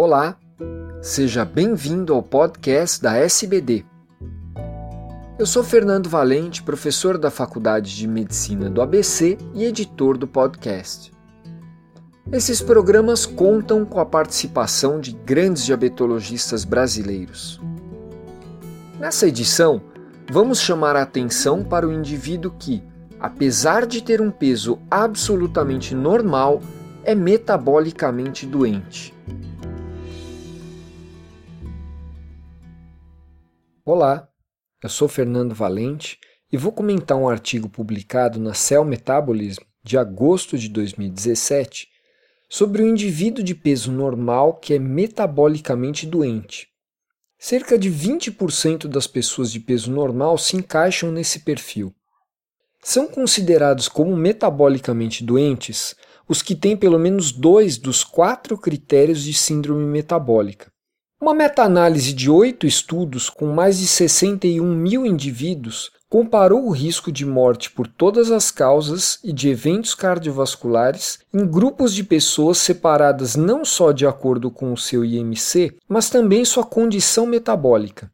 Olá, seja bem-vindo ao podcast da SBD. Eu sou Fernando Valente, professor da Faculdade de Medicina do ABC e editor do podcast. Esses programas contam com a participação de grandes diabetologistas brasileiros. Nessa edição, vamos chamar a atenção para o indivíduo que, apesar de ter um peso absolutamente normal, é metabolicamente doente. Olá, eu sou Fernando Valente e vou comentar um artigo publicado na Cell Metabolism de agosto de 2017 sobre um indivíduo de peso normal que é metabolicamente doente. Cerca de 20% das pessoas de peso normal se encaixam nesse perfil. São considerados como metabolicamente doentes os que têm pelo menos dois dos quatro critérios de síndrome metabólica. Uma meta-análise de oito estudos com mais de 61 mil indivíduos comparou o risco de morte por todas as causas e de eventos cardiovasculares em grupos de pessoas separadas não só de acordo com o seu IMC, mas também sua condição metabólica.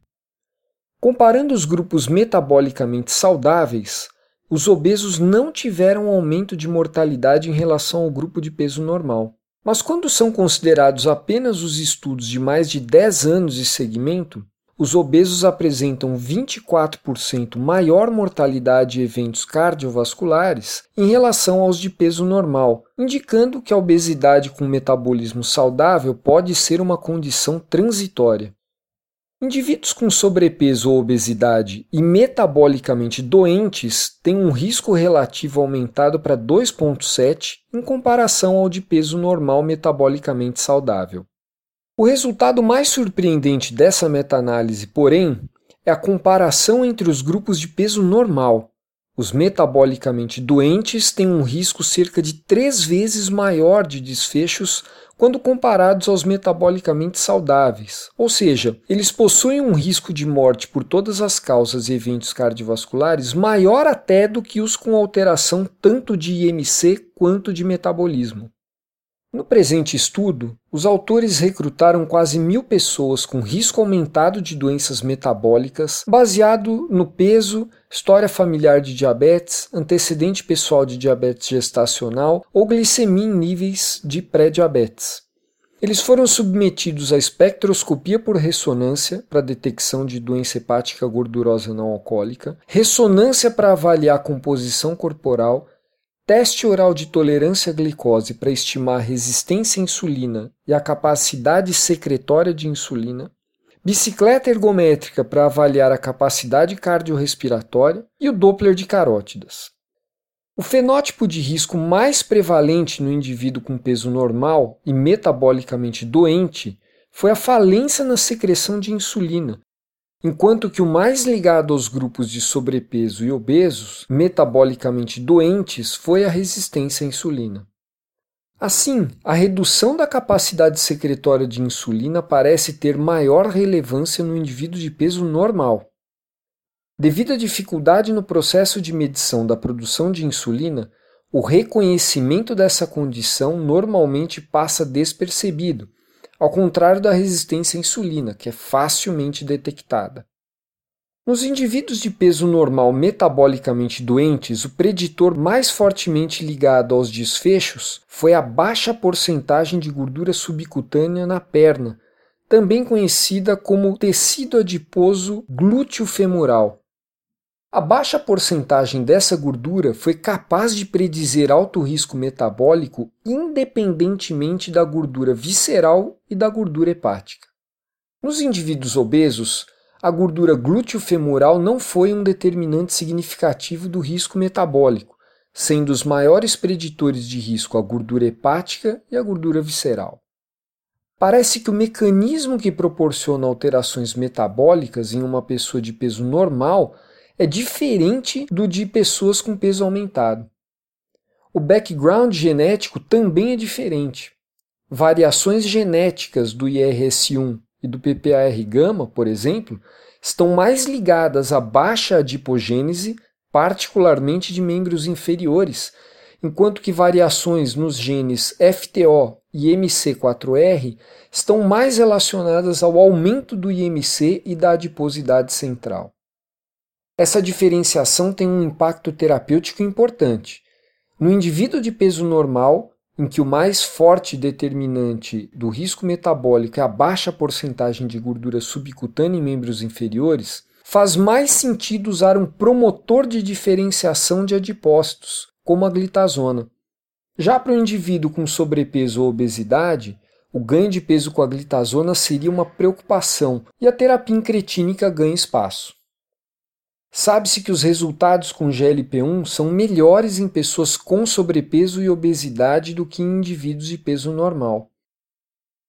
Comparando os grupos metabolicamente saudáveis, os obesos não tiveram aumento de mortalidade em relação ao grupo de peso normal. Mas quando são considerados apenas os estudos de mais de 10 anos de segmento, os obesos apresentam 24% maior mortalidade e eventos cardiovasculares em relação aos de peso normal, indicando que a obesidade com metabolismo saudável pode ser uma condição transitória. Indivíduos com sobrepeso ou obesidade e metabolicamente doentes têm um risco relativo aumentado para 2,7 em comparação ao de peso normal metabolicamente saudável. O resultado mais surpreendente dessa meta-análise, porém, é a comparação entre os grupos de peso normal. Os metabolicamente doentes têm um risco cerca de três vezes maior de desfechos quando comparados aos metabolicamente saudáveis, ou seja, eles possuem um risco de morte por todas as causas e eventos cardiovasculares maior até do que os com alteração tanto de IMC quanto de metabolismo. No presente estudo, os autores recrutaram quase mil pessoas com risco aumentado de doenças metabólicas, baseado no peso, história familiar de diabetes, antecedente pessoal de diabetes gestacional ou glicemia em níveis de pré-diabetes. Eles foram submetidos à espectroscopia por ressonância para detecção de doença hepática gordurosa não alcoólica, ressonância para avaliar a composição corporal Teste oral de tolerância à glicose para estimar a resistência à insulina e a capacidade secretória de insulina. Bicicleta ergométrica para avaliar a capacidade cardiorrespiratória e o Doppler de carótidas. O fenótipo de risco mais prevalente no indivíduo com peso normal e metabolicamente doente foi a falência na secreção de insulina, enquanto que o mais ligado aos grupos de sobrepeso e obesos, metabolicamente doentes, foi a resistência à insulina. Assim, a redução da capacidade secretória de insulina parece ter maior relevância no indivíduo de peso normal. Devido à dificuldade no processo de medição da produção de insulina, o reconhecimento dessa condição normalmente passa despercebido, ao contrário da resistência à insulina, que é facilmente detectada. Nos indivíduos de peso normal metabolicamente doentes, o preditor mais fortemente ligado aos desfechos foi a baixa porcentagem de gordura subcutânea na perna, também conhecida como tecido adiposo glúteo femoral. A baixa porcentagem dessa gordura foi capaz de predizer alto risco metabólico independentemente da gordura visceral e da gordura hepática. Nos indivíduos obesos, a gordura glúteo-femoral não foi um determinante significativo do risco metabólico, sendo os maiores preditores de risco a gordura hepática e a gordura visceral. Parece que o mecanismo que proporciona alterações metabólicas em uma pessoa de peso normal é diferente do de pessoas com peso aumentado. O background genético também é diferente. Variações genéticas do IRS1 e do PPAR-gama, por exemplo, estão mais ligadas à baixa adipogênese, particularmente de membros inferiores, enquanto que variações nos genes FTO e MC4R estão mais relacionadas ao aumento do IMC e da adiposidade central. Essa diferenciação tem um impacto terapêutico importante. No indivíduo de peso normal, em que o mais forte determinante do risco metabólico é a baixa porcentagem de gordura subcutânea em membros inferiores, faz mais sentido usar um promotor de diferenciação de adipócitos, como a glitazona. Já para o indivíduo com sobrepeso ou obesidade, o ganho de peso com a glitazona seria uma preocupação e a terapia incretínica ganha espaço. Sabe-se que os resultados com GLP-1 são melhores em pessoas com sobrepeso e obesidade do que em indivíduos de peso normal.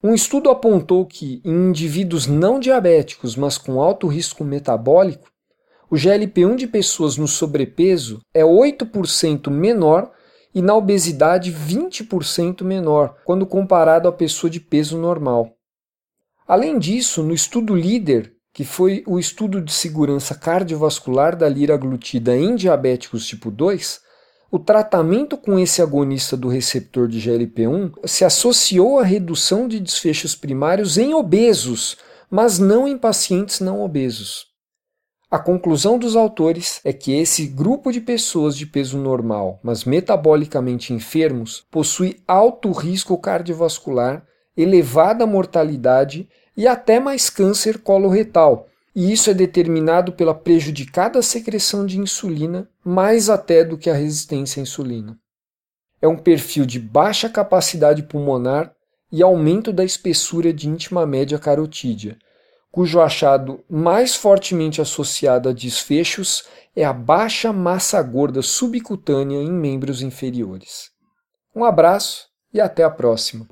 Um estudo apontou que em indivíduos não diabéticos, mas com alto risco metabólico, o GLP-1 de pessoas no sobrepeso é 8% menor e na obesidade 20% menor, quando comparado à pessoa de peso normal. Além disso, no estudo líder que foi o estudo de segurança cardiovascular da liraglutida em diabéticos tipo 2, o tratamento com esse agonista do receptor de GLP-1 se associou à redução de desfechos primários em obesos, mas não em pacientes não obesos. A conclusão dos autores é que esse grupo de pessoas de peso normal, mas metabolicamente enfermos, possui alto risco cardiovascular, elevada mortalidade e até mais câncer coloretal. E isso é determinado pela prejudicada secreção de insulina, mais até do que a resistência à insulina. É um perfil de baixa capacidade pulmonar e aumento da espessura de íntima média carotídea, cujo achado mais fortemente associado a desfechos é a baixa massa gorda subcutânea em membros inferiores. Um abraço e até a próxima!